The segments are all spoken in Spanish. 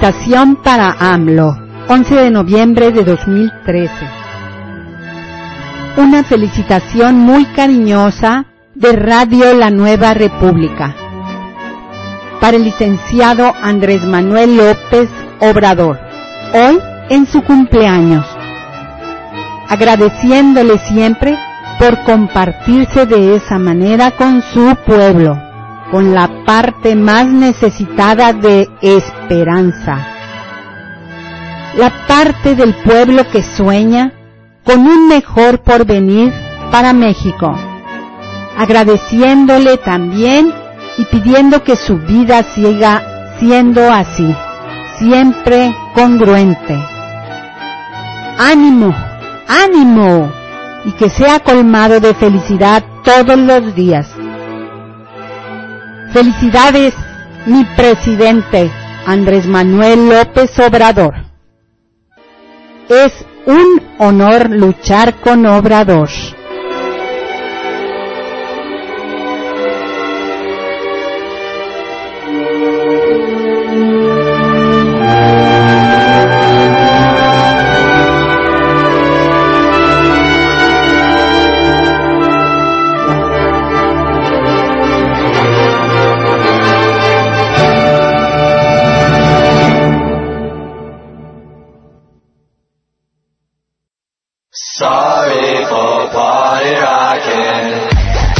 Felicitación para AMLO, 11 de noviembre de 2013. Una felicitación muy cariñosa de Radio La Nueva República. Para el licenciado Andrés Manuel López Obrador, hoy en su cumpleaños, agradeciéndole siempre por compartirse de esa manera con su pueblo, con la parte más necesitada de esperanza, la parte del pueblo que sueña con un mejor porvenir para México, agradeciéndole también y pidiendo que su vida siga siendo así, siempre congruente. Ánimo, ánimo, y que sea colmado de felicidad todos los días. Felicidades, mi presidente Andrés Manuel López Obrador. Es un honor luchar con Obrador.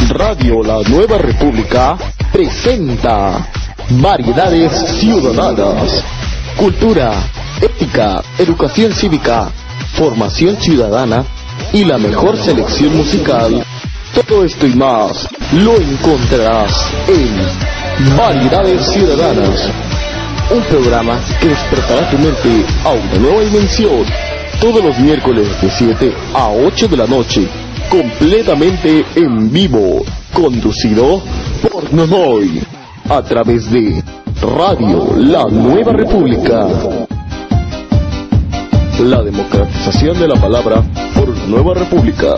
Radio La Nueva República presenta Variedades Ciudadanas, Cultura, Ética, Educación Cívica, Formación Ciudadana y la mejor selección musical. Todo esto y más lo encontrarás en Variedades Ciudadanas, un programa que despertará tu mente a una nueva dimensión todos los miércoles de 7 a 8 de la noche completamente en vivo, conducido por Nonoy, a través de Radio La Nueva República. La democratización de la palabra por nueva república.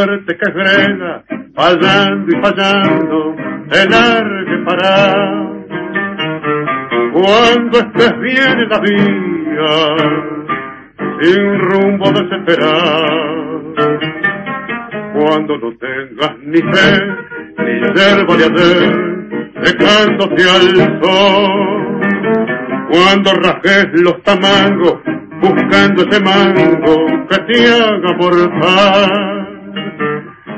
Suerte que frena, fallando y fallando, te largue para. Cuando estés bien en la vía, sin rumbo desesperado. Cuando no tengas ni fe, ni yerba de hacer, secándose al sol. Cuando rajes los tamangos, buscando ese mango que te haga mortal.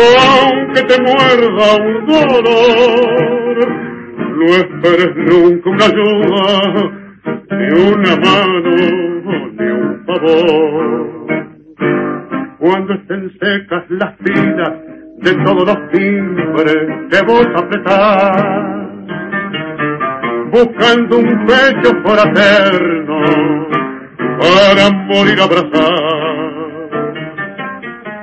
aunque te muerda un dolor, no esperes nunca una ayuda, ni una mano, ni un favor. Cuando estén secas las filas de todos los timbres que vos apretás, buscando un pecho fraterno para morir abrazado.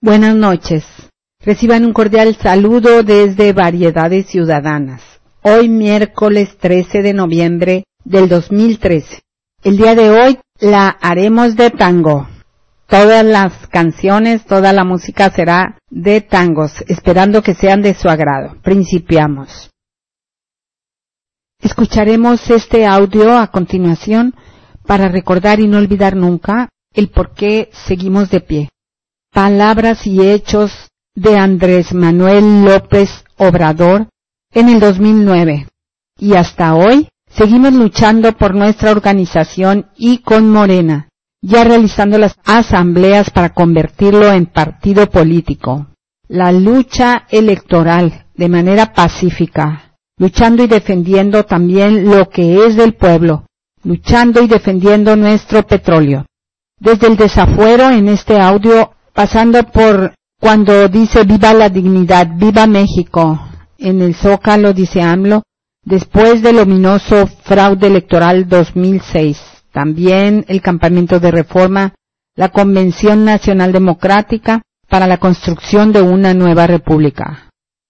Buenas noches. Reciban un cordial saludo desde Variedades Ciudadanas. Hoy miércoles 13 de noviembre del 2013. El día de hoy la haremos de tango. Todas las canciones, toda la música será de tangos, esperando que sean de su agrado. Principiamos. Escucharemos este audio a continuación para recordar y no olvidar nunca el por qué seguimos de pie. Palabras y hechos de Andrés Manuel López Obrador en el 2009. Y hasta hoy seguimos luchando por nuestra organización y con Morena, ya realizando las asambleas para convertirlo en partido político. La lucha electoral de manera pacífica, luchando y defendiendo también lo que es del pueblo, luchando y defendiendo nuestro petróleo. Desde el desafuero en este audio, pasando por cuando dice viva la dignidad, viva México, en el Zócalo dice AMLO, después del ominoso fraude electoral 2006, también el campamento de reforma, la Convención Nacional Democrática para la construcción de una nueva república.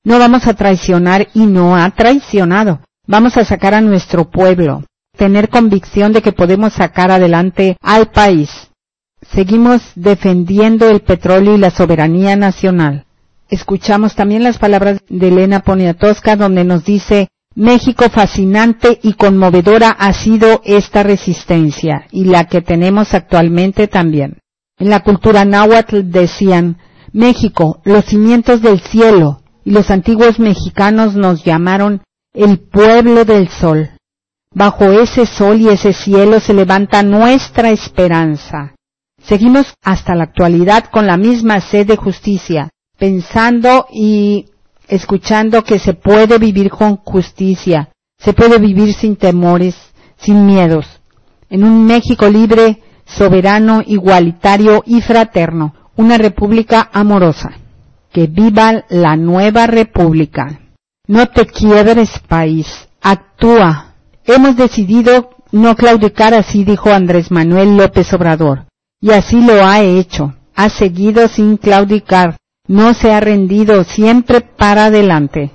No vamos a traicionar y no ha traicionado. Vamos a sacar a nuestro pueblo, tener convicción de que podemos sacar adelante al país seguimos defendiendo el petróleo y la soberanía nacional. Escuchamos también las palabras de Elena Poniatowska donde nos dice México fascinante y conmovedora ha sido esta resistencia y la que tenemos actualmente también. En la cultura náhuatl decían México, los cimientos del cielo, y los antiguos mexicanos nos llamaron el pueblo del sol. Bajo ese sol y ese cielo se levanta nuestra esperanza. Seguimos hasta la actualidad con la misma sed de justicia, pensando y escuchando que se puede vivir con justicia, se puede vivir sin temores, sin miedos, en un México libre, soberano, igualitario y fraterno, una república amorosa. Que viva la nueva república. No te quiebres, país. Actúa. Hemos decidido no claudicar, así dijo Andrés Manuel López Obrador. Y así lo ha hecho. Ha seguido sin claudicar. No se ha rendido siempre para adelante.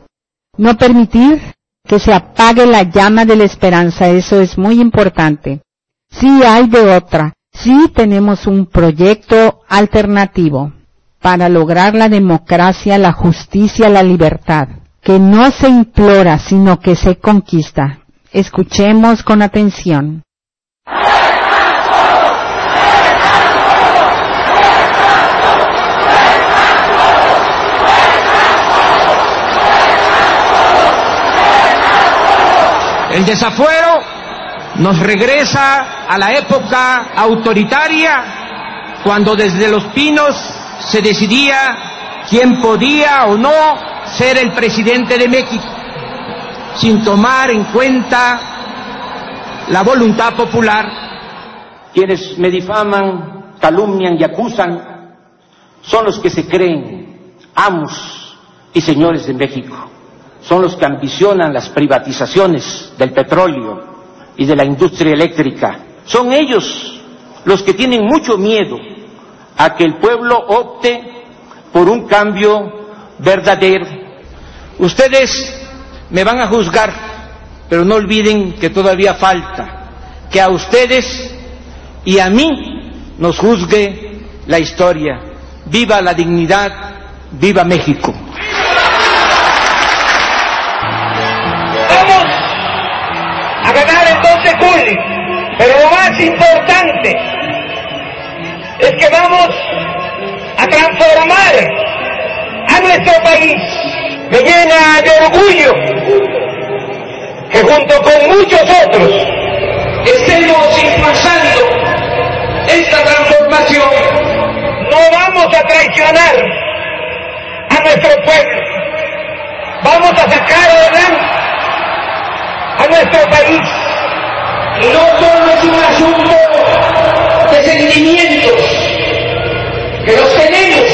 No permitir que se apague la llama de la esperanza. Eso es muy importante. Sí hay de otra. Sí tenemos un proyecto alternativo para lograr la democracia, la justicia, la libertad, que no se implora, sino que se conquista. Escuchemos con atención. El desafuero nos regresa a la época autoritaria cuando desde los pinos se decidía quién podía o no ser el presidente de México, sin tomar en cuenta la voluntad popular. Quienes me difaman, calumnian y acusan son los que se creen amos y señores de México son los que ambicionan las privatizaciones del petróleo y de la industria eléctrica. Son ellos los que tienen mucho miedo a que el pueblo opte por un cambio verdadero. Ustedes me van a juzgar, pero no olviden que todavía falta que a ustedes y a mí nos juzgue la historia. Viva la dignidad, viva México. Pero lo más importante es que vamos a transformar a nuestro país. Me llena de orgullo que junto con muchos otros estemos impulsando esta transformación. No vamos a traicionar a nuestro pueblo. Vamos a sacar adelante a nuestro país no solo es un asunto sentimientos que los tenemos.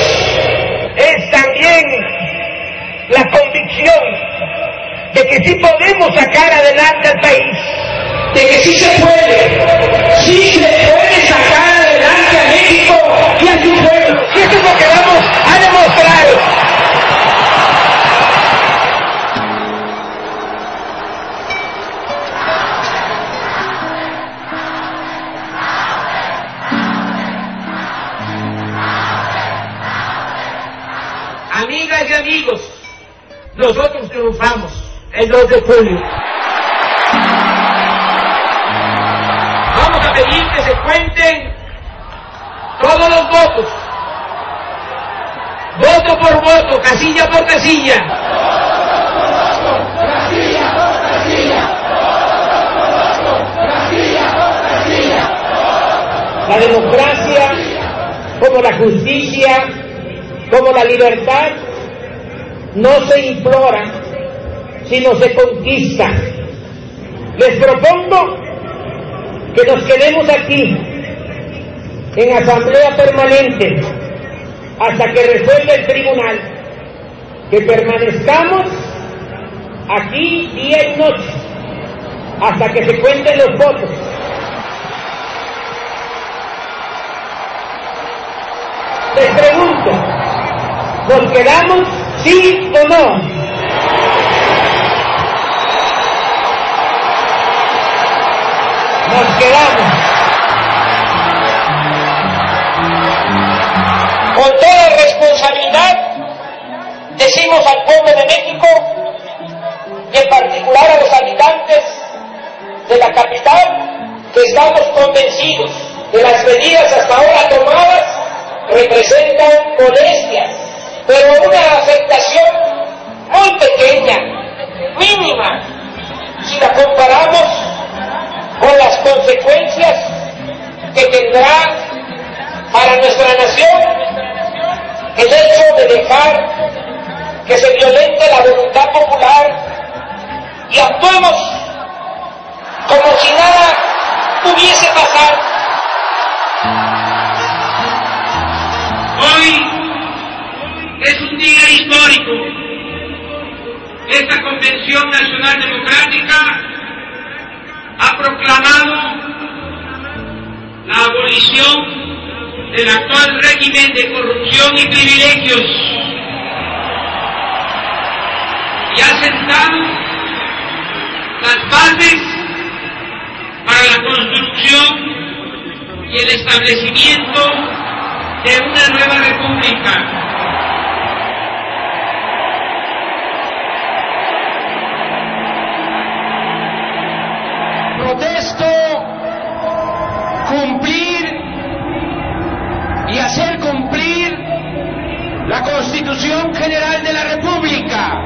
Es también la convicción de que sí podemos sacar adelante al país. De que sí se puede, sí se puede sacar adelante a México y a su pueblo. Y eso es lo que vamos a demostrar amigos, nosotros triunfamos el 2 de julio. Vamos a pedir que se cuenten todos los votos, voto por voto, casilla por casilla. La democracia, como la justicia, como la libertad, no se implora, sino se conquista. Les propongo que nos quedemos aquí, en asamblea permanente, hasta que resuelva el tribunal, que permanezcamos aquí día y noche, hasta que se cuenten los votos. Les pregunto, ¿nos quedamos sí o no? Nos quedamos. Con toda responsabilidad decimos al pueblo de México y en particular a los habitantes de la capital que estamos convencidos que las medidas hasta ahora tomadas representan molestias, pero una afectación muy pequeña, mínima, si la comparamos con las consecuencias que tendrá para nuestra nación el hecho de dejar que se violente la voluntad popular y actuemos como si nada pudiese pasar. Hoy es un día histórico. Esta Convención Nacional Democrática ha proclamado la abolición del actual régimen de corrupción y privilegios y ha sentado las bases para la construcción y el establecimiento de una nueva república. Cumplir y hacer cumplir la Constitución General de la República.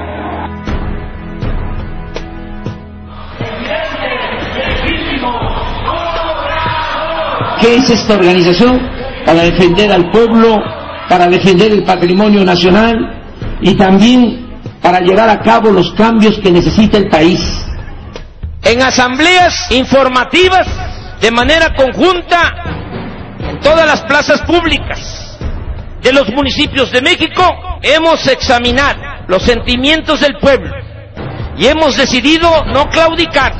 ¿Qué es esta organización? Para defender al pueblo, para defender el patrimonio nacional y también para llevar a cabo los cambios que necesita el país. En asambleas informativas de manera conjunta en todas las plazas públicas de los municipios de México hemos examinado los sentimientos del pueblo y hemos decidido no claudicar,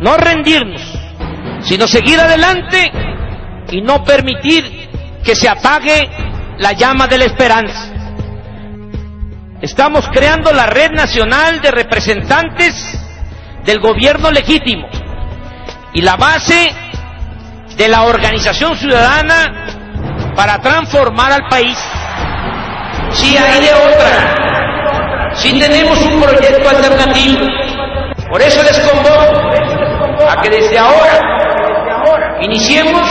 no rendirnos, sino seguir adelante y no permitir que se apague la llama de la esperanza. Estamos creando la Red Nacional de Representantes del Gobierno Legítimo y la base de la organización ciudadana para transformar al país. Si hay de otra, si tenemos un proyecto alternativo. Por eso les convoco a que desde ahora iniciemos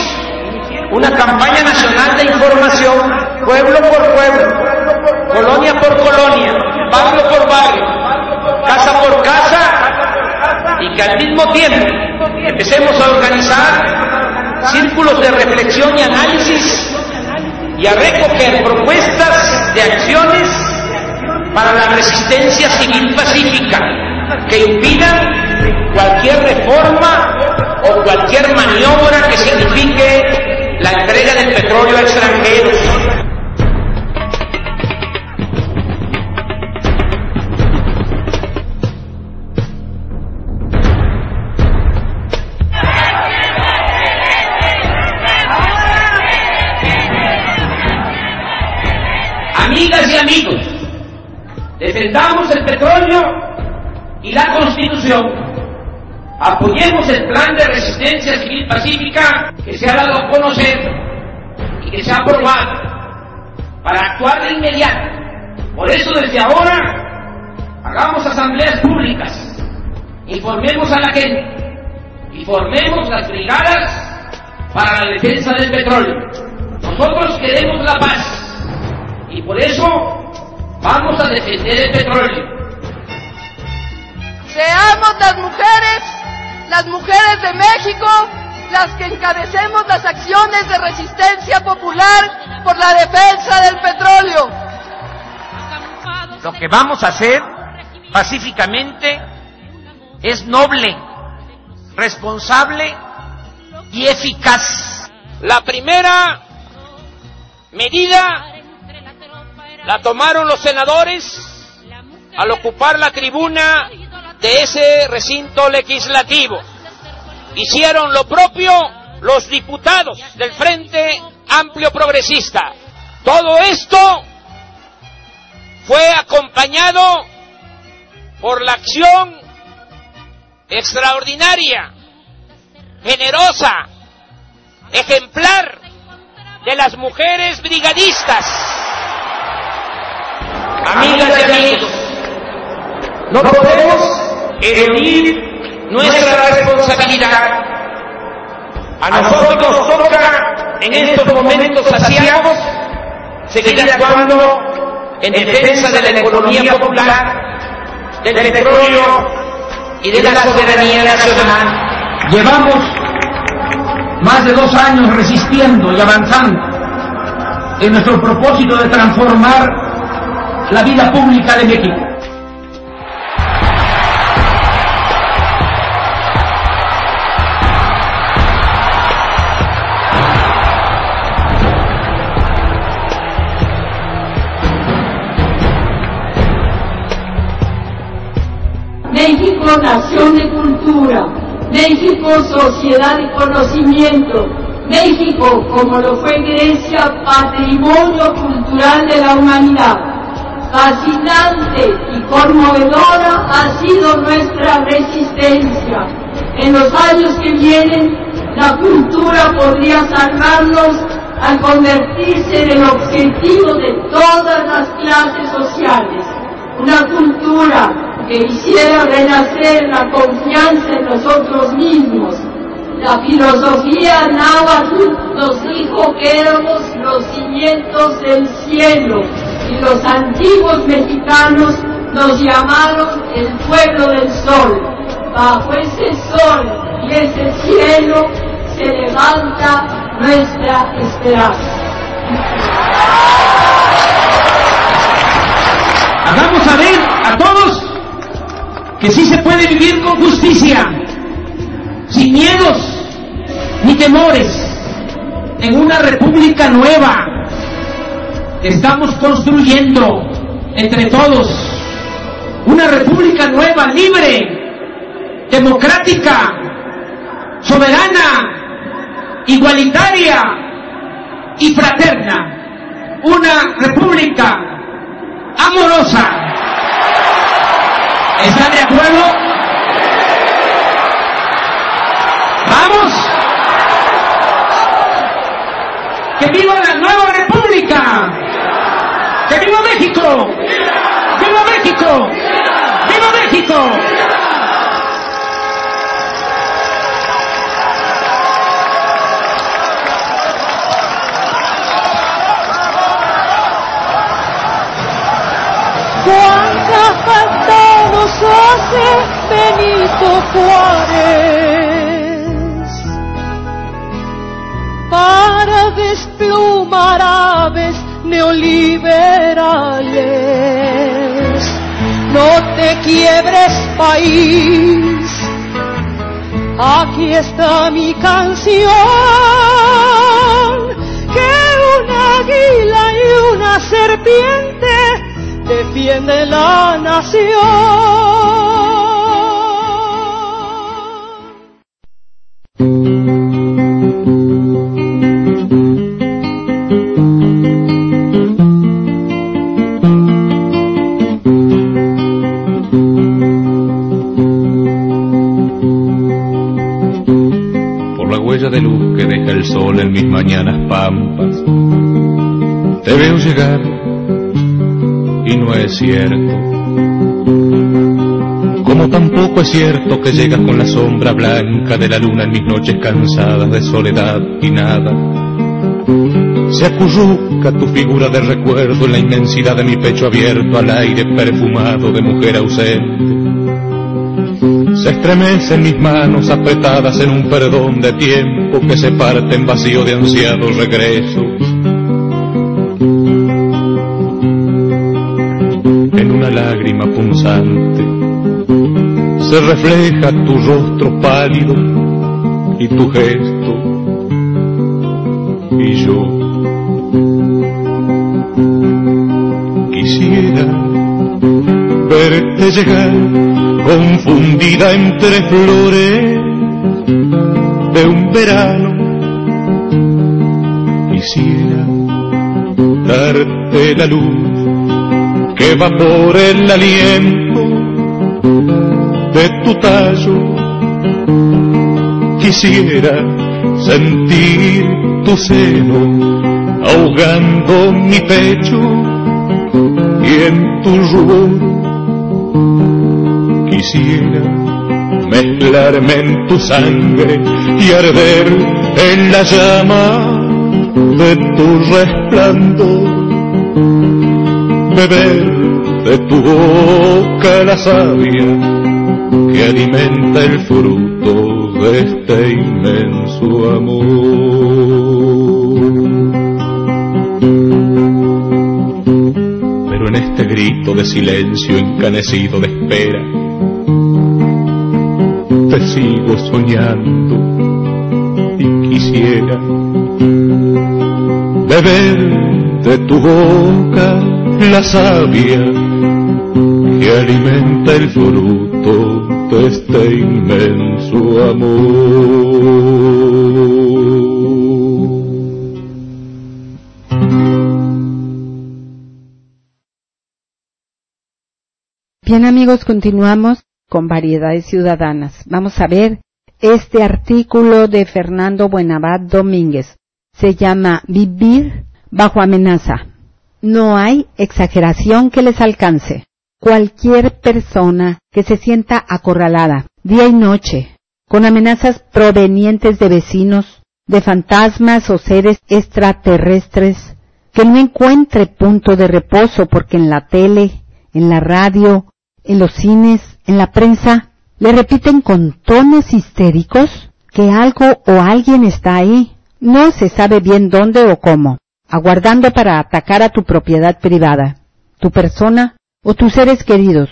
una campaña nacional de información, pueblo por pueblo, colonia por colonia, barrio por barrio, casa por casa, y que al mismo tiempo empecemos a organizar círculos de reflexión y análisis y a recoger propuestas de acciones para la resistencia civil pacífica que impidan cualquier reforma o cualquier maniobra que signifique la entrega del petróleo a extranjeros. Defendamos el petróleo y la constitución, apoyemos el plan de resistencia civil pacífica que se ha dado a conocer y que se ha aprobado para actuar de inmediato. Por eso desde ahora hagamos asambleas públicas, informemos a la gente y formemos las brigadas para la defensa del petróleo. Nosotros queremos la paz y por eso vamos a defender el petróleo. Seamos las mujeres, las mujeres de México, las que encabecemos las acciones de resistencia popular por la defensa del petróleo. Lo que vamos a hacer pacíficamente es noble, responsable y eficaz. La primera medida la tomaron los senadores al ocupar la tribuna de ese recinto legislativo. Hicieron lo propio los diputados del Frente Amplio Progresista. Todo esto fue acompañado por la acción extraordinaria, generosa, ejemplar de las mujeres brigadistas. Amigas y amigos, no podemos eludir nuestra responsabilidad. A nosotros nos toca en estos momentos asiagos seguir actuando en defensa de la economía popular, del petróleo y de la soberanía nacional. Llevamos más de dos años resistiendo y avanzando en nuestro propósito de transformar la vida pública de México. México nación de cultura, México sociedad de conocimiento, México, como lo fue Grecia, patrimonio cultural de la humanidad. Fascinante y conmovedora ha sido nuestra resistencia. En los años que vienen, la cultura podría salvarnos al convertirse en el objetivo de todas las clases sociales. Una cultura que hiciera renacer la confianza en nosotros mismos. La filosofía náhuatl nos dijo que éramos los cimientos del cielo los antiguos mexicanos nos llamaron el pueblo del sol. Bajo ese sol y ese cielo se levanta nuestra esperanza. Hagamos saber a todos que sí se puede vivir con justicia, sin miedos ni temores, en una república nueva estamos construyendo entre todos, una república nueva, libre, democrática, soberana, igualitaria y fraterna, una república amorosa. ¿Están de acuerdo? ¡Vamos! ¡Que viva la nueva república! ¡Que viva ¡Viva México! ¡Viva México! cuánta falta nos hace Benito Juárez para desplumar aves neoliberales. País, aquí está mi canción, que una águila y una serpiente defiende la nación. Sol en mis mañanas pampas. Te veo llegar y no es cierto. Como tampoco es cierto que llegas con la sombra blanca de la luna en mis noches cansadas de soledad y nada. Se acurruca tu figura de recuerdo en la inmensidad de mi pecho abierto al aire perfumado de mujer ausente. Se estremecen mis manos apretadas en un perdón de tiempo que se parte en vacío de ansiados regresos. En una lágrima punzante se refleja tu rostro pálido y tu gesto y yo quisiera verte llegar confundida entre flores de un verano. Quisiera darte la luz que va por el aliento de tu tallo. Quisiera sentir tu seno ahogando mi pecho y en tu rubor quisiera mezclarme en tu sangre y arder en la llama de tu resplandor, beber de tu boca la savia que alimenta el fruto de este inmenso amor. Pero en este grito de silencio encanecido de espera, te sigo soñando y quisiera beber de tu boca la savia que alimenta el fruto de este inmenso amor. Bien amigos, continuamos con variedades ciudadanas. Vamos a ver este artículo de Fernando Buenabad Domínguez. Se llama Vivir bajo amenaza. No hay exageración que les alcance. Cualquier persona que se sienta acorralada día y noche con amenazas provenientes de vecinos, de fantasmas o seres extraterrestres, que no encuentre punto de reposo porque en la tele, en la radio, en los cines, en la prensa, le repiten con tonos histéricos que algo o alguien está ahí. No se sabe bien dónde o cómo, aguardando para atacar a tu propiedad privada, tu persona o tus seres queridos.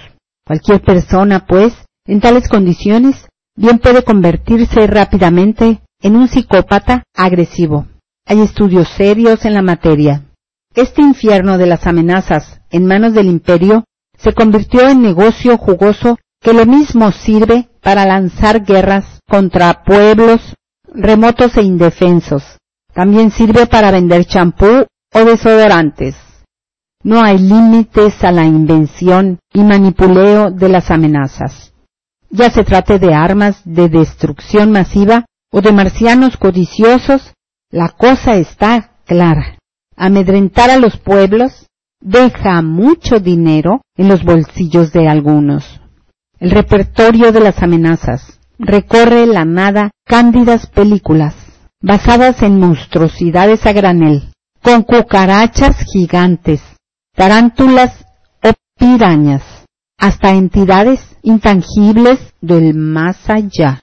Cualquier persona, pues, en tales condiciones, bien puede convertirse rápidamente en un psicópata agresivo. Hay estudios serios en la materia. Este infierno de las amenazas en manos del imperio se convirtió en negocio jugoso que lo mismo sirve para lanzar guerras contra pueblos remotos e indefensos. También sirve para vender champú o desodorantes. No hay límites a la invención y manipuleo de las amenazas. Ya se trate de armas de destrucción masiva o de marcianos codiciosos, la cosa está clara. Amedrentar a los pueblos deja mucho dinero en los bolsillos de algunos. El repertorio de las amenazas recorre la nada cándidas películas basadas en monstruosidades a granel, con cucarachas gigantes, tarántulas o pirañas, hasta entidades intangibles del más allá,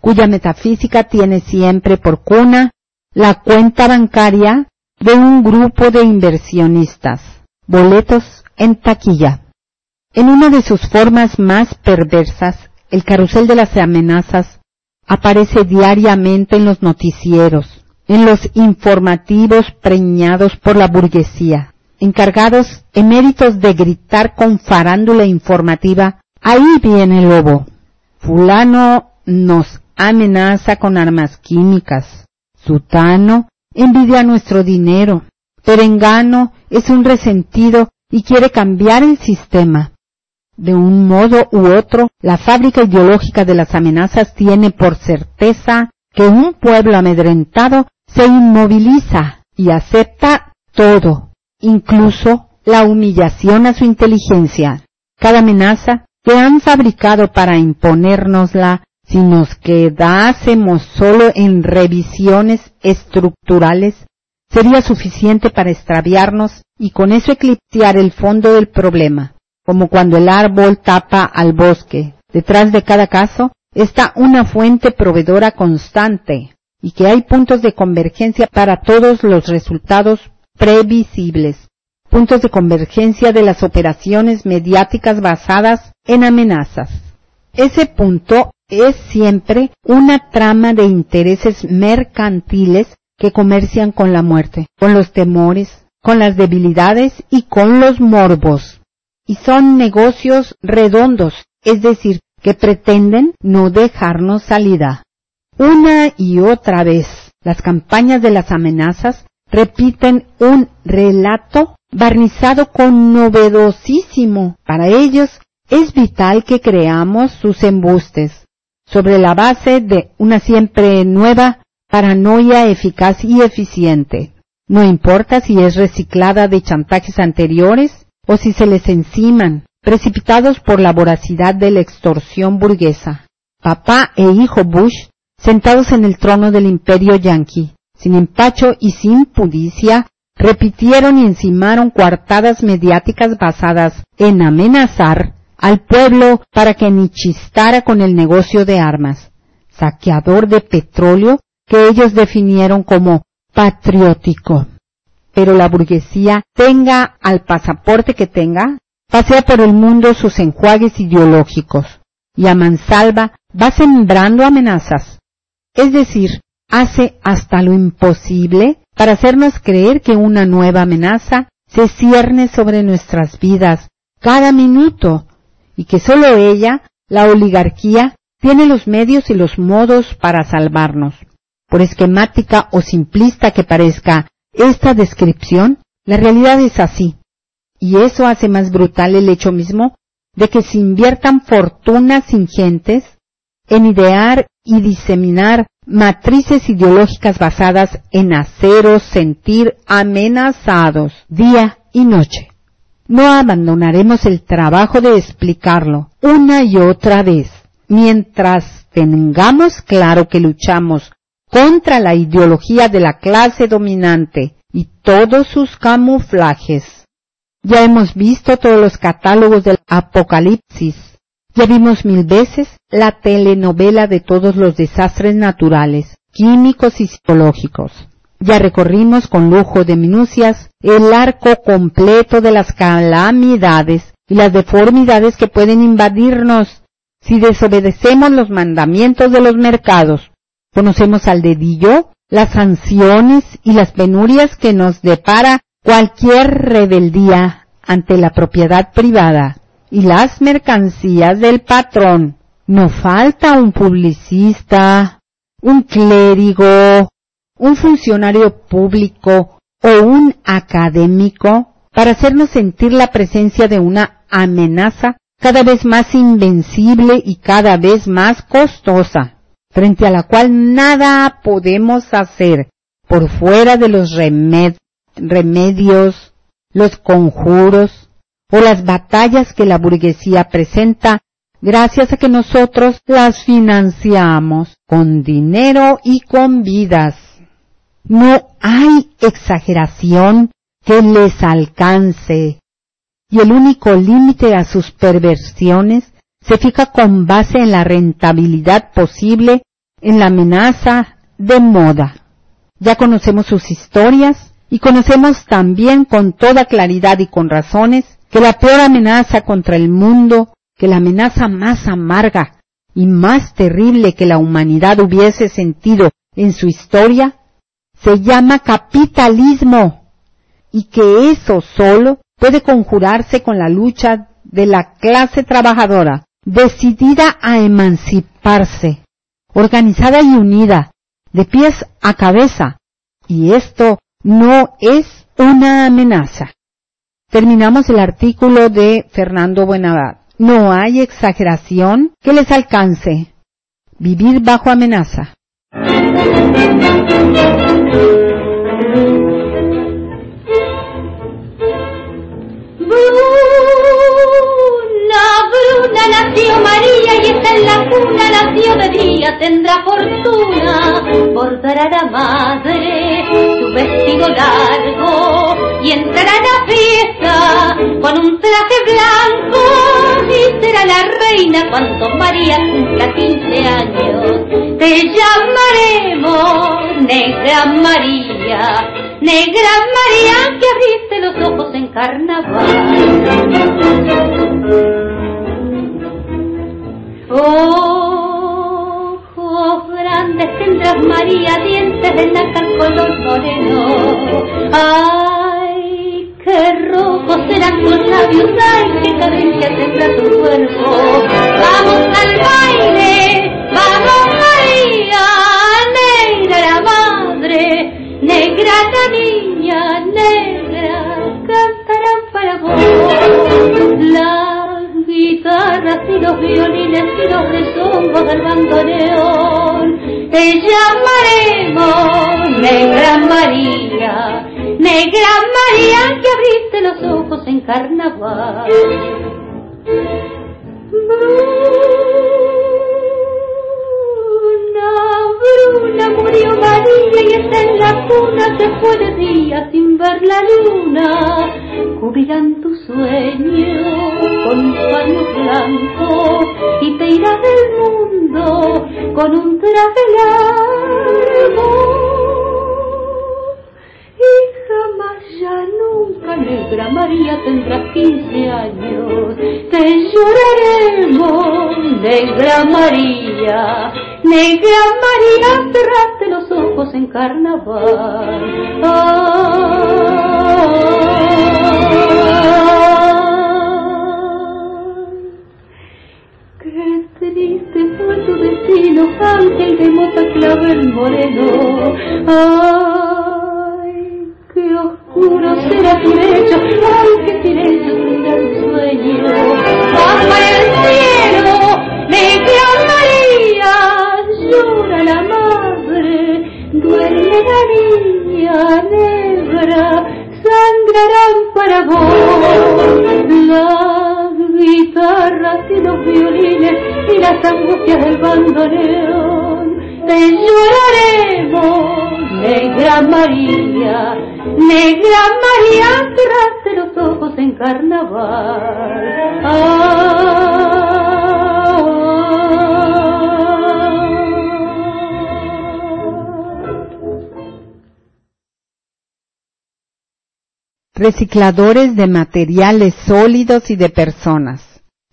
cuya metafísica tiene siempre por cuna la cuenta bancaria de un grupo de inversionistas, boletos en taquilla. En una de sus formas más perversas, el carrusel de las amenazas aparece diariamente en los noticieros, en los informativos preñados por la burguesía, encargados eméritos de gritar con farándula informativa, ahí viene el lobo. Fulano nos amenaza con armas químicas. Sutano envidia nuestro dinero. Perengano es un resentido y quiere cambiar el sistema. De un modo u otro, la fábrica ideológica de las amenazas tiene por certeza que un pueblo amedrentado se inmoviliza y acepta todo, incluso la humillación a su inteligencia. Cada amenaza que han fabricado para imponérnosla si nos quedásemos solo en revisiones estructurales, sería suficiente para extraviarnos y con eso eclipsear el fondo del problema, como cuando el árbol tapa al bosque. Detrás de cada caso está una fuente proveedora constante y que hay puntos de convergencia para todos los resultados previsibles, puntos de convergencia de las operaciones mediáticas basadas en amenazas. Ese punto es siempre una trama de intereses mercantiles que comercian con la muerte, con los temores, con las debilidades y con los morbos. Y son negocios redondos, es decir, que pretenden no dejarnos salida. Una y otra vez, las campañas de las amenazas repiten un relato barnizado con novedosísimo. Para ellos es vital que creamos sus embustes, sobre la base de una siempre nueva paranoia eficaz y eficiente. No importa si es reciclada de chantajes anteriores o si se les enciman, precipitados por la voracidad de la extorsión burguesa. Papá e hijo Bush, sentados en el trono del imperio yanqui, sin empacho y sin pudicia, repitieron y encimaron coartadas mediáticas basadas en amenazar al pueblo para que ni chistara con el negocio de armas, saqueador de petróleo que ellos definieron como patriótico. Pero la burguesía, tenga al pasaporte que tenga, pasea por el mundo sus enjuagues ideológicos y a mansalva va sembrando amenazas. Es decir, hace hasta lo imposible para hacernos creer que una nueva amenaza se cierne sobre nuestras vidas cada minuto y que sólo ella, la oligarquía, tiene los medios y los modos para salvarnos. Por esquemática o simplista que parezca esta descripción, la realidad es así. Y eso hace más brutal el hecho mismo de que se inviertan fortunas ingentes en idear y diseminar matrices ideológicas basadas en haceros sentir amenazados día y noche. No abandonaremos el trabajo de explicarlo una y otra vez, mientras tengamos claro que luchamos contra la ideología de la clase dominante y todos sus camuflajes. Ya hemos visto todos los catálogos del Apocalipsis. Ya vimos mil veces la telenovela de todos los desastres naturales, químicos y psicológicos. Ya recorrimos con lujo de minucias el arco completo de las calamidades y las deformidades que pueden invadirnos si desobedecemos los mandamientos de los mercados. Conocemos al dedillo las sanciones y las penurias que nos depara cualquier rebeldía ante la propiedad privada y las mercancías del patrón. No falta un publicista, un clérigo, un funcionario público o un académico para hacernos sentir la presencia de una amenaza cada vez más invencible y cada vez más costosa, frente a la cual nada podemos hacer por fuera de los remedios, los conjuros o las batallas que la burguesía presenta gracias a que nosotros las financiamos con dinero y con vidas. No hay exageración que les alcance. Y el único límite a sus perversiones se fija con base en la rentabilidad posible en la amenaza de moda. Ya conocemos sus historias y conocemos también con toda claridad y con razones que la peor amenaza contra el mundo, que la amenaza más amarga y más terrible que la humanidad hubiese sentido en su historia, se llama capitalismo y que eso solo puede conjurarse con la lucha de la clase trabajadora, decidida a emanciparse, organizada y unida, de pies a cabeza. Y esto no es una amenaza. Terminamos el artículo de Fernando Buenavad. No hay exageración que les alcance. Vivir bajo amenaza. Nació María y está en la cuna, nació de día, tendrá fortuna, bordará la madre su vestido largo y entrará a la fiesta con un traje blanco y será la reina cuando María cumpla 15 años. Te llamaremos Negra María, Negra María que abriste los ojos en carnaval. Ojos grandes tendrás María, dientes de nácar color moreno. Ay, qué rojos serán tus labios, ay, qué cadencia tendrá tu cuerpo. Vamos al baile, vamos María, negra la madre, negra la niña, negra, cantarán para vos. La guitarras y los violines y los rezongos del bandoneón. Te llamaremos Negra María, Negra María que abriste los ojos en carnaval. Bruna, murió María y está en la cuna, se fue de día sin ver la luna. Cubrirán tu sueño con un paño blanco y te irás del mundo con un traje largo y jamás ya nunca, negra María, tendrás quince años. Te lloraremos, negra María, negra María, cerraste los ojos en carnaval. Qué triste fue tu destino, ángel de mota clavel moreno. Ay, las angustias del bandoneón. Te lloraremos, negra María, negra María, cerraste los ojos en carnaval. Recicladores de materiales sólidos y de personas.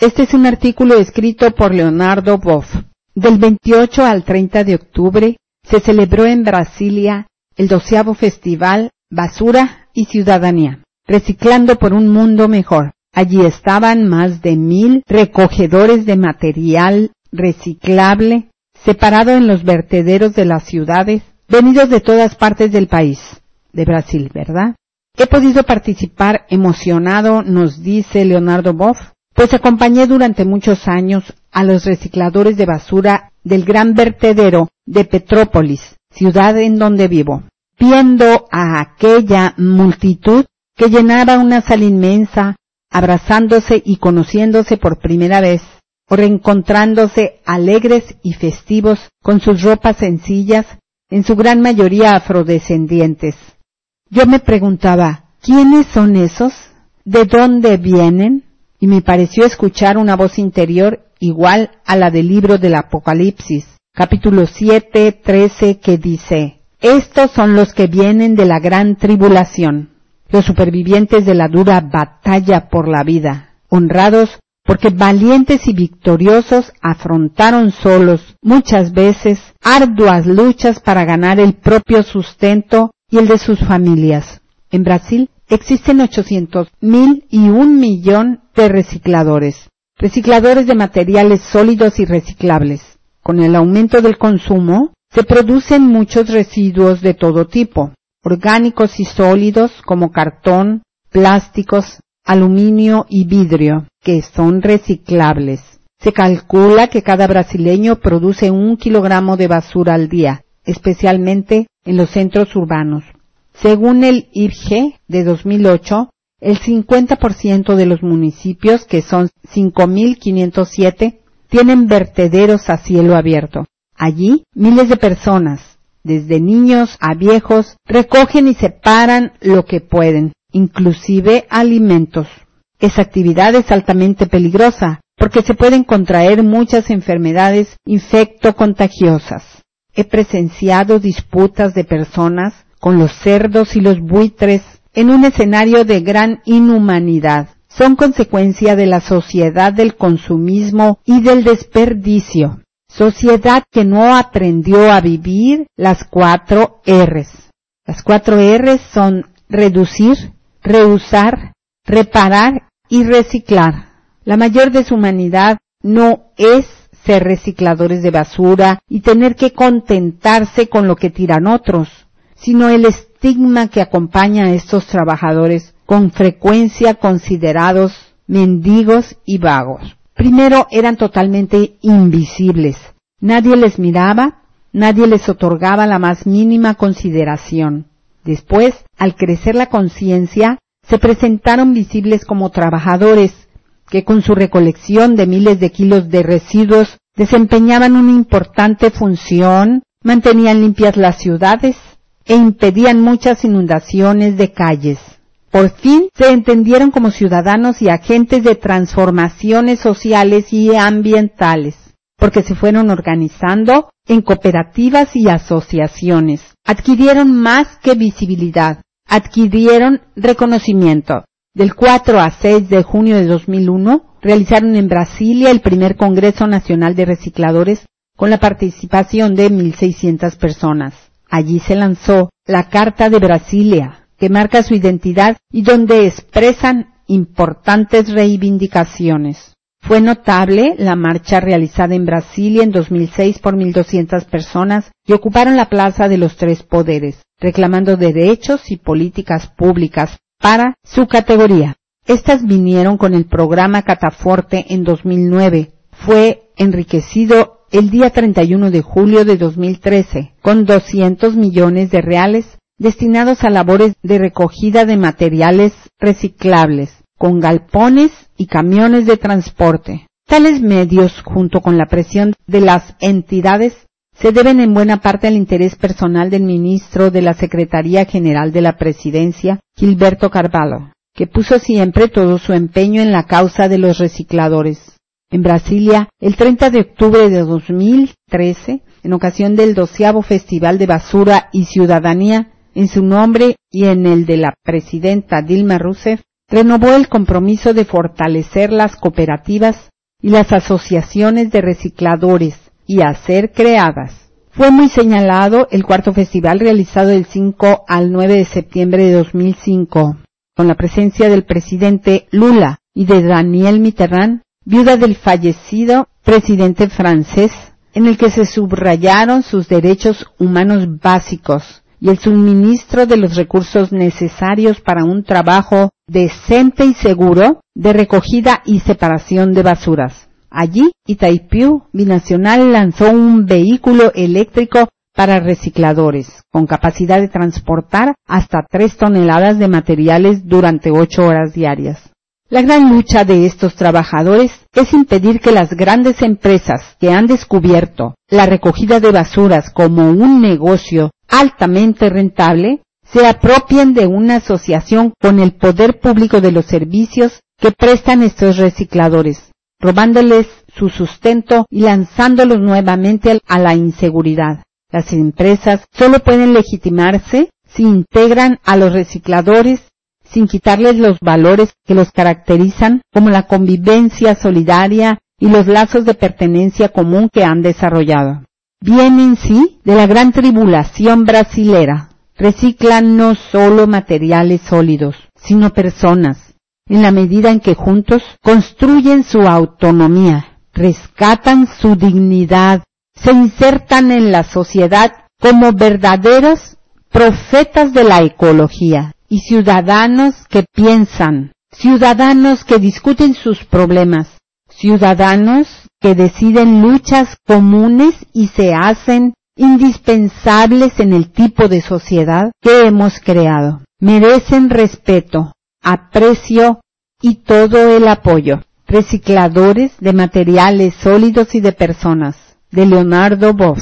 Este es un artículo escrito por Leonardo Boff. Del 28 al 30 de octubre se celebró en Brasilia el doceavo festival Basura y Ciudadanía, reciclando por un mundo mejor. Allí estaban más de mil recogedores de material reciclable separado en los vertederos de las ciudades, venidos de todas partes del país, de Brasil, ¿verdad? He podido participar emocionado, nos dice Leonardo Boff, pues acompañé durante muchos años a los recicladores de basura del gran vertedero de Petrópolis, ciudad en donde vivo, viendo a aquella multitud que llenaba una sala inmensa, abrazándose y conociéndose por primera vez, o reencontrándose alegres y festivos con sus ropas sencillas, en su gran mayoría afrodescendientes. Yo me preguntaba, ¿quiénes son esos? ¿De dónde vienen? Y me pareció escuchar una voz interior igual a la del libro del Apocalipsis, capítulo 7, 13, que dice, Estos son los que vienen de la gran tribulación, los supervivientes de la dura batalla por la vida, honrados porque valientes y victoriosos afrontaron solos muchas veces arduas luchas para ganar el propio sustento y el de sus familias. En Brasil existen 800 mil y un millón de recicladores, recicladores de materiales sólidos y reciclables. Con el aumento del consumo, se producen muchos residuos de todo tipo, orgánicos y sólidos como cartón, plásticos, aluminio y vidrio, que son reciclables. Se calcula que cada brasileño produce un kilogramo de basura al día, especialmente en los centros urbanos. Según el IRG de 2008, el 50% de los municipios, que son 5.507, tienen vertederos a cielo abierto. Allí, miles de personas, desde niños a viejos, recogen y separan lo que pueden, inclusive alimentos. Esa actividad es altamente peligrosa, porque se pueden contraer muchas enfermedades infectocontagiosas. He presenciado disputas de personas con los cerdos y los buitres en un escenario de gran inhumanidad. Son consecuencia de la sociedad del consumismo y del desperdicio. Sociedad que no aprendió a vivir las cuatro R's. Las cuatro R's son reducir, reusar, reparar y reciclar. La mayor deshumanidad no es ser recicladores de basura y tener que contentarse con lo que tiran otros, sino el estigma que acompaña a estos trabajadores con frecuencia considerados mendigos y vagos. Primero eran totalmente invisibles. Nadie les miraba, nadie les otorgaba la más mínima consideración. Después, al crecer la conciencia, se presentaron visibles como trabajadores que con su recolección de miles de kilos de residuos desempeñaban una importante función, mantenían limpias las ciudades e impedían muchas inundaciones de calles. Por fin se entendieron como ciudadanos y agentes de transformaciones sociales y ambientales, porque se fueron organizando en cooperativas y asociaciones. Adquirieron más que visibilidad, adquirieron reconocimiento. Del 4 a 6 de junio de 2001 realizaron en Brasilia el primer Congreso Nacional de Recicladores con la participación de 1.600 personas. Allí se lanzó la Carta de Brasilia, que marca su identidad y donde expresan importantes reivindicaciones. Fue notable la marcha realizada en Brasilia en 2006 por 1.200 personas que ocuparon la Plaza de los Tres Poderes, reclamando derechos y políticas públicas para su categoría. Estas vinieron con el programa Cataforte en 2009. Fue enriquecido el día 31 de julio de 2013 con 200 millones de reales destinados a labores de recogida de materiales reciclables, con galpones y camiones de transporte. Tales medios, junto con la presión de las entidades, se deben en buena parte al interés personal del ministro de la Secretaría General de la Presidencia, Gilberto Carvalho, que puso siempre todo su empeño en la causa de los recicladores. En Brasilia, el 30 de octubre de 2013, en ocasión del doceavo Festival de Basura y Ciudadanía, en su nombre y en el de la presidenta Dilma Rousseff, renovó el compromiso de fortalecer las cooperativas y las asociaciones de recicladores y a ser creadas. Fue muy señalado el cuarto festival realizado del 5 al 9 de septiembre de 2005, con la presencia del presidente Lula y de Daniel Mitterrand, viuda del fallecido presidente francés, en el que se subrayaron sus derechos humanos básicos y el suministro de los recursos necesarios para un trabajo decente y seguro de recogida y separación de basuras. Allí, Itaipu Binacional lanzó un vehículo eléctrico para recicladores, con capacidad de transportar hasta tres toneladas de materiales durante ocho horas diarias. La gran lucha de estos trabajadores es impedir que las grandes empresas que han descubierto la recogida de basuras como un negocio altamente rentable se apropien de una asociación con el poder público de los servicios que prestan estos recicladores, robándoles su sustento y lanzándolos nuevamente a la inseguridad. Las empresas solo pueden legitimarse si integran a los recicladores sin quitarles los valores que los caracterizan como la convivencia solidaria y los lazos de pertenencia común que han desarrollado. Viene en sí de la gran tribulación brasilera. Reciclan no solo materiales sólidos, sino personas, en la medida en que juntos construyen su autonomía, rescatan su dignidad, se insertan en la sociedad como verdaderos profetas de la ecología y ciudadanos que piensan, ciudadanos que discuten sus problemas, ciudadanos que deciden luchas comunes y se hacen indispensables en el tipo de sociedad que hemos creado. Merecen respeto, aprecio y todo el apoyo. Recicladores de materiales sólidos y de personas, de Leonardo Boff.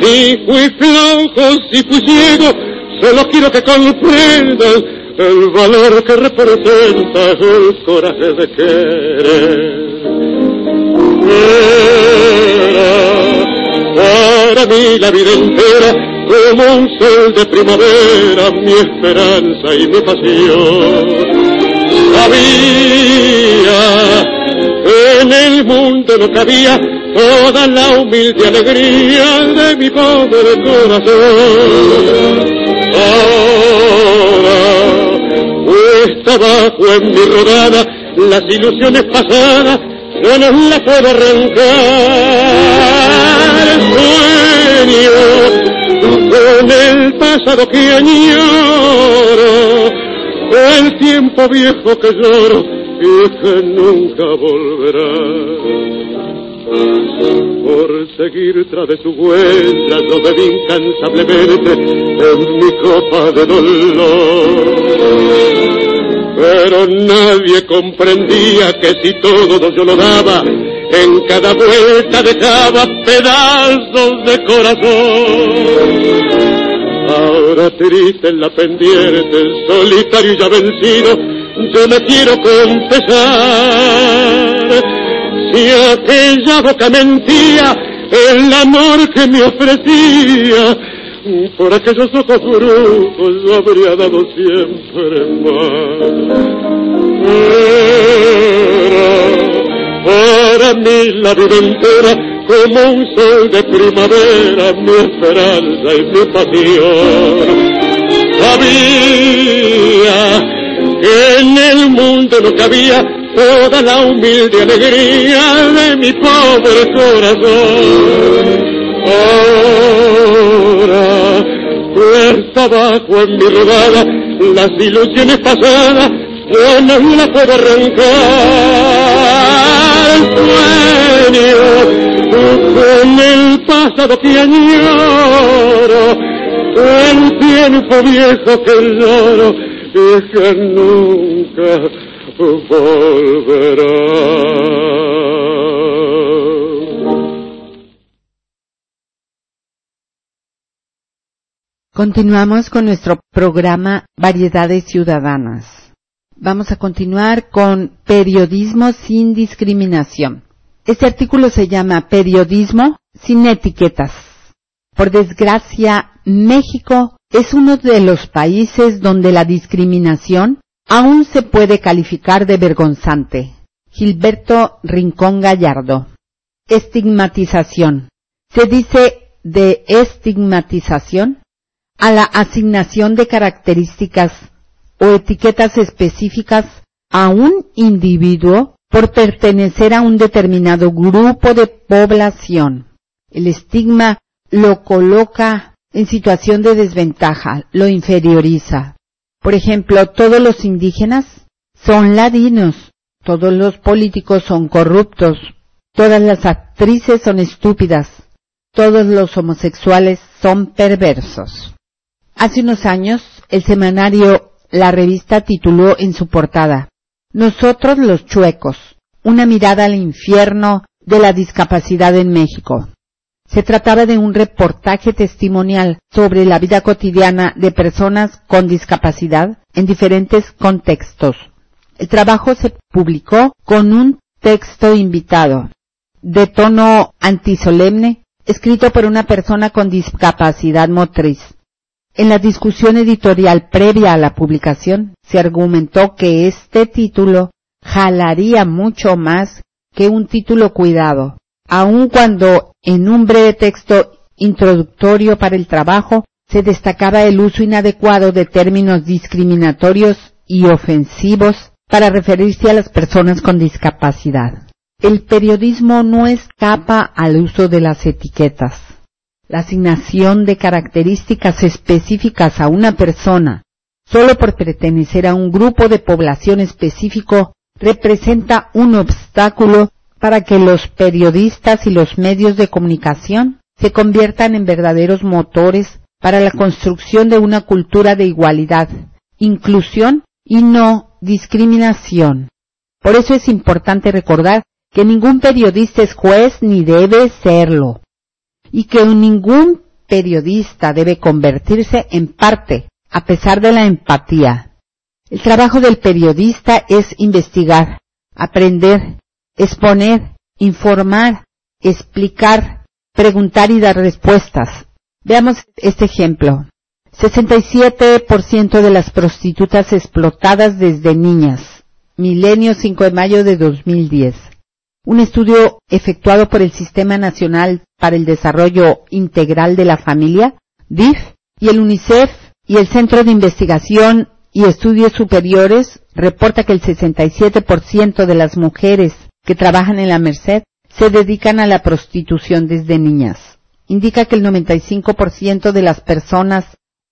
si fui flojo, si fui ciego, solo quiero que comprendas el valor que representa el coraje de querer. Era para mí la vida entera como un sol de primavera, mi esperanza y mi pasión. Sabía en el mundo no cabía toda la humilde alegría de mi pobre corazón. Ahora, cuesta abajo en mi rodada, las ilusiones pasadas, no las puedo arrancar. Sueño con el pasado que añoro, el tiempo viejo que lloro y que nunca volverá por seguir tras de su huella yo bebí incansablemente en mi copa de dolor. Pero nadie comprendía que si todo yo lo daba, en cada vuelta dejaba pedazos de corazón. Ahora triste en la pendiente, solitario y ya vencido, yo me quiero confesar y aquella boca mentía el amor que me ofrecía. Por aquellos ojos brujos yo habría dado siempre más. Era para mí la vida entera como un sol de primavera, mi esperanza y mi pasión. Sabía en el mundo no cabía toda la humilde alegría de mi pobre corazón. Ahora, fuerza abajo en mi rodada, las ilusiones pasadas, yo no las puedo arrancar. Sueño con el pasado que añoro, el tiempo viejo que lloro Continuamos con nuestro programa Variedades Ciudadanas. Vamos a continuar con Periodismo sin discriminación. Este artículo se llama Periodismo sin etiquetas. Por desgracia, México es uno de los países donde la discriminación aún se puede calificar de vergonzante. Gilberto Rincón Gallardo. Estigmatización. Se dice de estigmatización a la asignación de características o etiquetas específicas a un individuo por pertenecer a un determinado grupo de población. El estigma lo coloca en situación de desventaja, lo inferioriza. Por ejemplo, todos los indígenas son ladinos, todos los políticos son corruptos, todas las actrices son estúpidas, todos los homosexuales son perversos. Hace unos años, el semanario La Revista tituló en su portada, Nosotros los chuecos, una mirada al infierno de la discapacidad en México. Se trataba de un reportaje testimonial sobre la vida cotidiana de personas con discapacidad en diferentes contextos. El trabajo se publicó con un texto invitado, de tono antisolemne, escrito por una persona con discapacidad motriz. En la discusión editorial previa a la publicación se argumentó que este título jalaría mucho más que un título cuidado, aun cuando en un breve texto introductorio para el trabajo se destacaba el uso inadecuado de términos discriminatorios y ofensivos para referirse a las personas con discapacidad. El periodismo no escapa al uso de las etiquetas. La asignación de características específicas a una persona solo por pertenecer a un grupo de población específico representa un obstáculo para que los periodistas y los medios de comunicación se conviertan en verdaderos motores para la construcción de una cultura de igualdad, inclusión y no discriminación. Por eso es importante recordar que ningún periodista es juez ni debe serlo, y que ningún periodista debe convertirse en parte, a pesar de la empatía. El trabajo del periodista es investigar, aprender, exponer, informar, explicar, preguntar y dar respuestas. Veamos este ejemplo. 67% de las prostitutas explotadas desde niñas. Milenio 5 de mayo de 2010. Un estudio efectuado por el Sistema Nacional para el Desarrollo Integral de la Familia, DIF, y el UNICEF y el Centro de Investigación y Estudios Superiores reporta que el 67% de las mujeres que trabajan en la Merced se dedican a la prostitución desde niñas. Indica que el 95% de las personas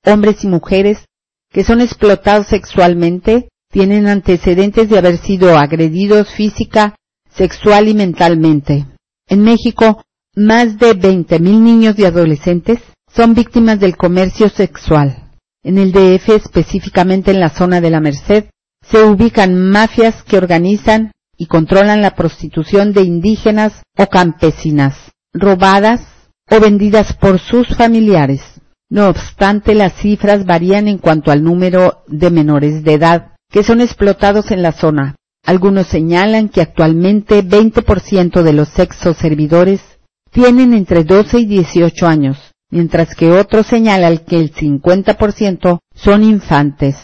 hombres y mujeres que son explotados sexualmente tienen antecedentes de haber sido agredidos física, sexual y mentalmente. En México, más de 20.000 niños y adolescentes son víctimas del comercio sexual. En el DF, específicamente en la zona de la Merced, se ubican mafias que organizan y controlan la prostitución de indígenas o campesinas, robadas o vendidas por sus familiares. No obstante, las cifras varían en cuanto al número de menores de edad que son explotados en la zona. Algunos señalan que actualmente 20% de los sexos servidores tienen entre 12 y 18 años, mientras que otros señalan que el 50% son infantes.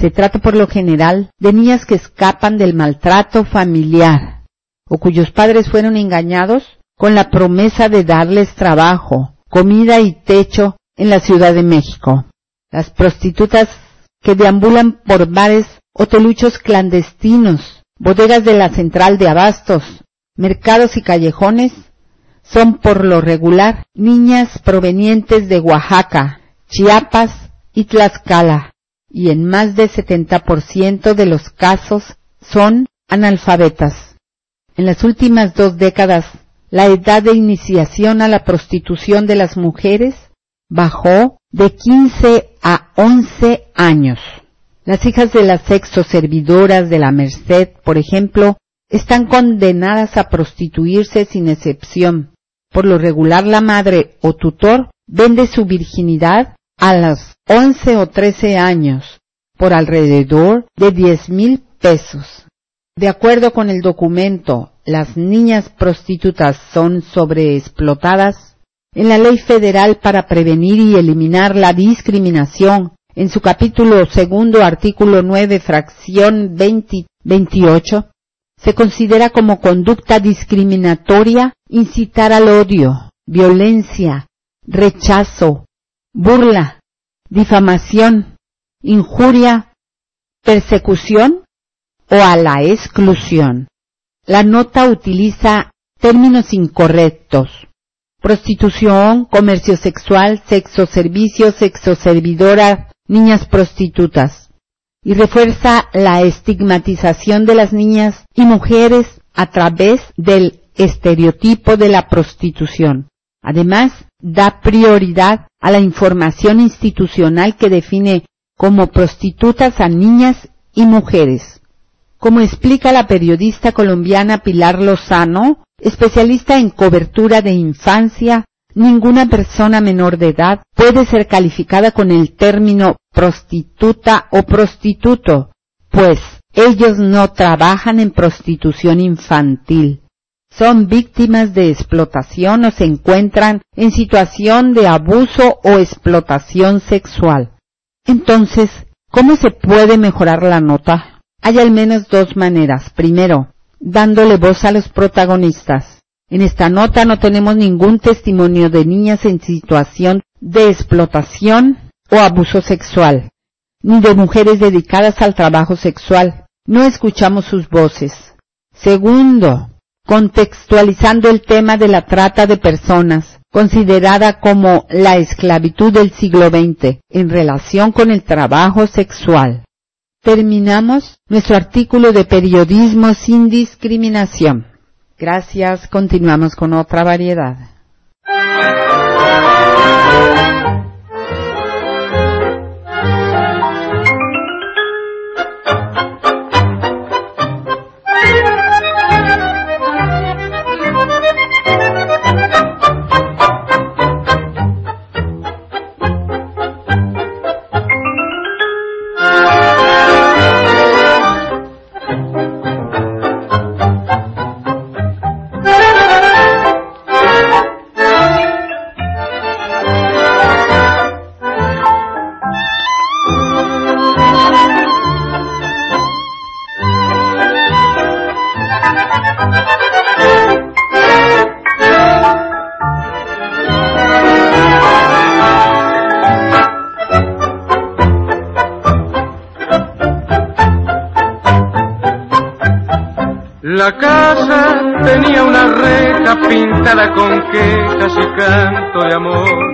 Se trata por lo general de niñas que escapan del maltrato familiar o cuyos padres fueron engañados con la promesa de darles trabajo, comida y techo en la Ciudad de México. Las prostitutas que deambulan por bares o teluchos clandestinos, bodegas de la central de abastos, mercados y callejones, son por lo regular niñas provenientes de Oaxaca, Chiapas y Tlaxcala, y en más de 70% de los casos son analfabetas. En las últimas dos décadas, la edad de iniciación a la prostitución de las mujeres bajó de 15 a 11 años. Las hijas de las sexo servidoras de la Merced, por ejemplo, están condenadas a prostituirse sin excepción. Por lo regular la madre o tutor vende su virginidad a los 11 o 13 años por alrededor de 10 mil pesos. De acuerdo con el documento, las niñas prostitutas son sobreexplotadas en la Ley Federal para Prevenir y Eliminar la Discriminación, en su capítulo segundo, artículo 9, fracción 28, se considera como conducta discriminatoria incitar al odio, violencia, rechazo, burla, difamación, injuria, persecución o a la exclusión. La nota utiliza términos incorrectos prostitución, comercio sexual, sexo servicio, sexo servidora, niñas prostitutas. Y refuerza la estigmatización de las niñas y mujeres a través del estereotipo de la prostitución. Además, da prioridad a la información institucional que define como prostitutas a niñas y mujeres. Como explica la periodista colombiana Pilar Lozano, especialista en cobertura de infancia, ninguna persona menor de edad puede ser calificada con el término prostituta o prostituto, pues ellos no trabajan en prostitución infantil, son víctimas de explotación o se encuentran en situación de abuso o explotación sexual. Entonces, ¿cómo se puede mejorar la nota? Hay al menos dos maneras. Primero, dándole voz a los protagonistas. En esta nota no tenemos ningún testimonio de niñas en situación de explotación o abuso sexual, ni de mujeres dedicadas al trabajo sexual. No escuchamos sus voces. Segundo, contextualizando el tema de la trata de personas, considerada como la esclavitud del siglo XX en relación con el trabajo sexual. Terminamos nuestro artículo de periodismo sin discriminación. Gracias, continuamos con otra variedad. La casa tenía una reja pintada con quejas y canto de amor.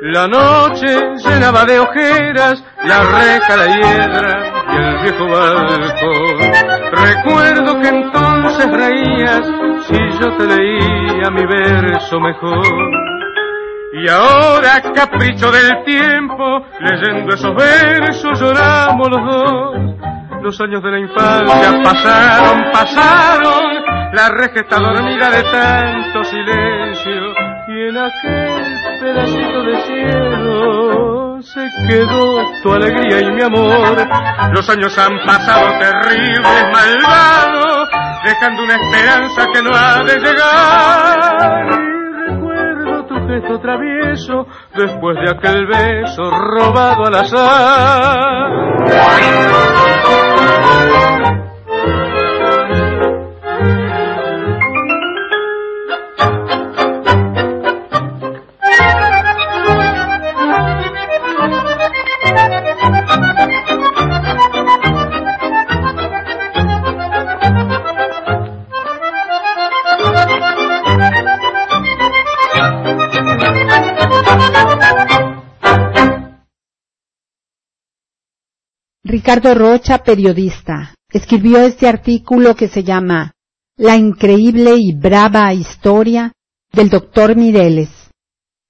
La noche llenaba de ojeras la reja, la hiedra y el viejo balcón. Recuerdo que entonces reías si yo te leía mi verso mejor. Y ahora, capricho del tiempo, leyendo esos versos lloramos los dos. Los años de la infancia pasaron, pasaron, la reja está dormida de tanto silencio y en aquel pedacito de cielo se quedó tu alegría y mi amor. Los años han pasado terribles, malvados, dejando una esperanza que no ha de llegar. Gesto travieso después de aquel beso robado al azar. Ricardo Rocha, periodista, escribió este artículo que se llama La increíble y brava historia del doctor Mireles.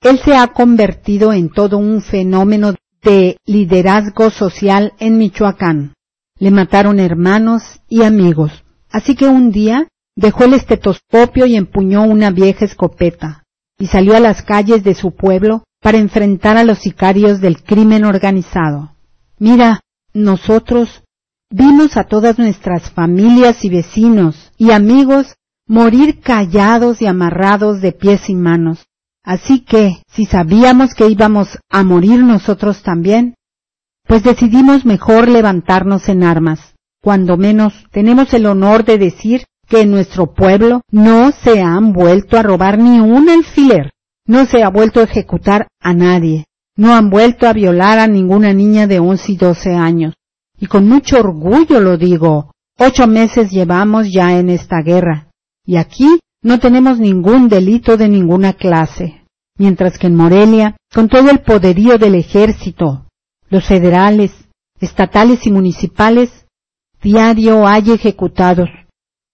Él se ha convertido en todo un fenómeno de liderazgo social en Michoacán. Le mataron hermanos y amigos, así que un día dejó el estetoscopio y empuñó una vieja escopeta, y salió a las calles de su pueblo para enfrentar a los sicarios del crimen organizado. Mira, nosotros vimos a todas nuestras familias y vecinos y amigos morir callados y amarrados de pies y manos. Así que, si sabíamos que íbamos a morir nosotros también, pues decidimos mejor levantarnos en armas. Cuando menos tenemos el honor de decir que en nuestro pueblo no se han vuelto a robar ni un alfiler, no se ha vuelto a ejecutar a nadie, no han vuelto a violar a ninguna niña de once y doce años. Y con mucho orgullo lo digo, ocho meses llevamos ya en esta guerra. Y aquí no tenemos ningún delito de ninguna clase. Mientras que en Morelia, con todo el poderío del ejército, los federales, estatales y municipales, diario hay ejecutados,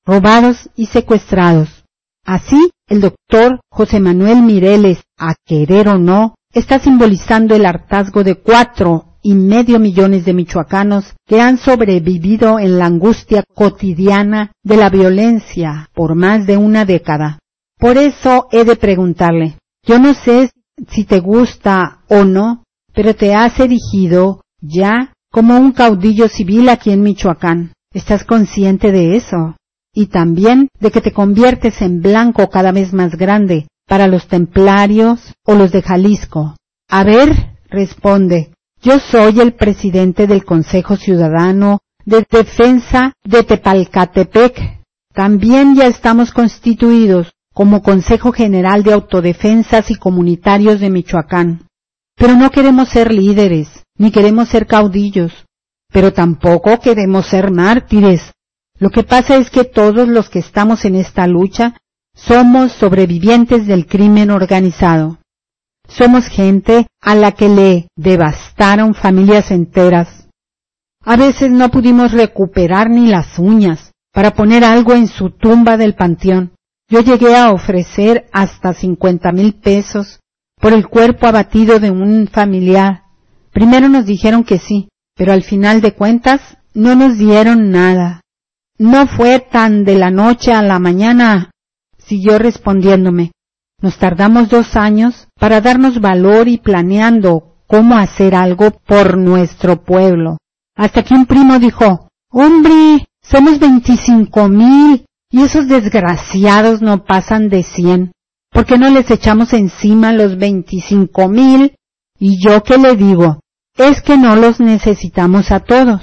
robados y secuestrados. Así, el doctor José Manuel Mireles, a querer o no, está simbolizando el hartazgo de cuatro y medio millones de michoacanos que han sobrevivido en la angustia cotidiana de la violencia por más de una década. Por eso he de preguntarle, yo no sé si te gusta o no, pero te has erigido ya como un caudillo civil aquí en Michoacán. ¿Estás consciente de eso? y también de que te conviertes en blanco cada vez más grande para los templarios o los de Jalisco. A ver, responde, yo soy el presidente del Consejo Ciudadano de Defensa de Tepalcatepec. También ya estamos constituidos como Consejo General de Autodefensas y Comunitarios de Michoacán. Pero no queremos ser líderes, ni queremos ser caudillos, pero tampoco queremos ser mártires. Lo que pasa es que todos los que estamos en esta lucha somos sobrevivientes del crimen organizado. Somos gente a la que le devastaron familias enteras. A veces no pudimos recuperar ni las uñas para poner algo en su tumba del panteón. Yo llegué a ofrecer hasta cincuenta mil pesos por el cuerpo abatido de un familiar. Primero nos dijeron que sí, pero al final de cuentas no nos dieron nada. No fue tan de la noche a la mañana, siguió respondiéndome. Nos tardamos dos años para darnos valor y planeando cómo hacer algo por nuestro pueblo. Hasta que un primo dijo, hombre, somos veinticinco mil y esos desgraciados no pasan de cien. ¿Por qué no les echamos encima los veinticinco mil? Y yo qué le digo, es que no los necesitamos a todos.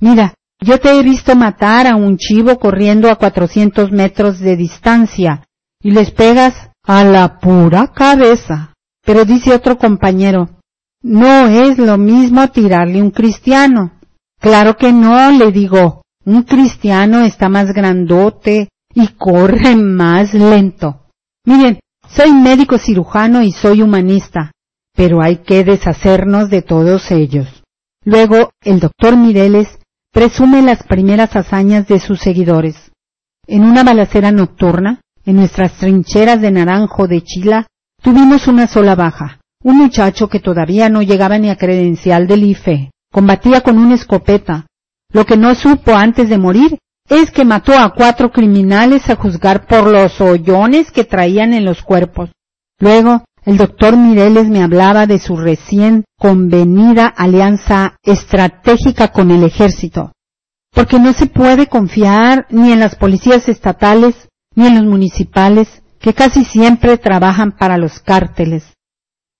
Mira, yo te he visto matar a un chivo corriendo a cuatrocientos metros de distancia y les pegas a la pura cabeza. Pero dice otro compañero, no es lo mismo tirarle un cristiano. Claro que no, le digo, un cristiano está más grandote y corre más lento. Miren, soy médico cirujano y soy humanista, pero hay que deshacernos de todos ellos. Luego, el doctor Mireles presume las primeras hazañas de sus seguidores. En una balacera nocturna, en nuestras trincheras de Naranjo de Chila tuvimos una sola baja, un muchacho que todavía no llegaba ni a credencial del IFE. Combatía con una escopeta. Lo que no supo antes de morir es que mató a cuatro criminales a juzgar por los hoyones que traían en los cuerpos. Luego, el doctor Mireles me hablaba de su recién convenida alianza estratégica con el ejército, porque no se puede confiar ni en las policías estatales ni en los municipales, que casi siempre trabajan para los cárteles.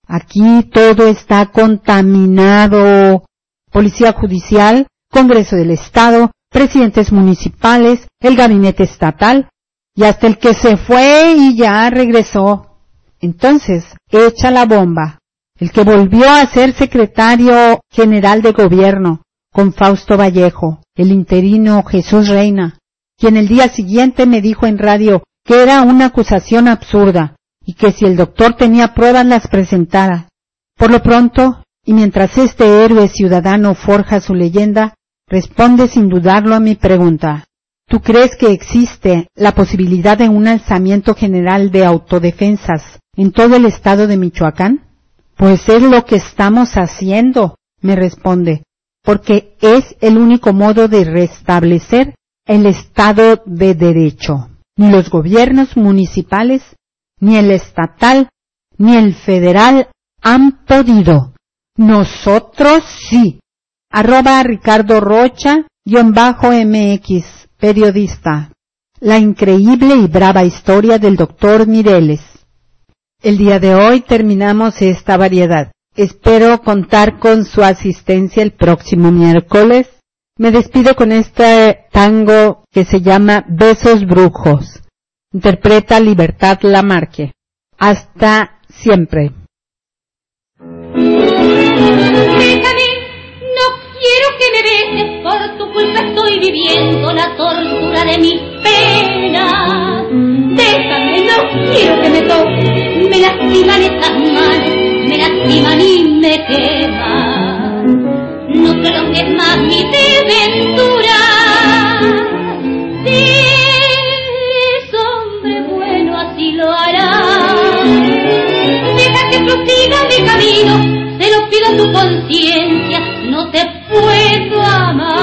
Aquí todo está contaminado. Policía Judicial, Congreso del Estado, presidentes municipales, el gabinete estatal, y hasta el que se fue y ya regresó. Entonces, echa la bomba. El que volvió a ser secretario general de gobierno, con Fausto Vallejo, el interino Jesús Reina, quien el día siguiente me dijo en radio que era una acusación absurda y que si el doctor tenía pruebas las presentara. Por lo pronto, y mientras este héroe ciudadano forja su leyenda, responde sin dudarlo a mi pregunta. ¿Tú crees que existe la posibilidad de un alzamiento general de autodefensas en todo el estado de Michoacán? Pues es lo que estamos haciendo, me responde, porque es el único modo de restablecer el Estado de Derecho. Ni los gobiernos municipales, ni el estatal, ni el federal han podido. Nosotros sí. Arroba Ricardo Rocha, guion bajo MX, periodista. La increíble y brava historia del doctor Mireles. El día de hoy terminamos esta variedad. Espero contar con su asistencia el próximo miércoles me despido con este tango que se llama Besos Brujos. Interpreta Libertad Lamarque. Hasta siempre. Déjame, no quiero que me beses, por tu culpa estoy viviendo la tortura de mis penas. Déjame, no quiero que me toques, me lastiman estas manos, me lastiman y me queman no prolongues más mi desventura. Eres hombre bueno, así lo hará. Deja que prosiga mi camino, te lo pido a tu conciencia, no te puedo amar.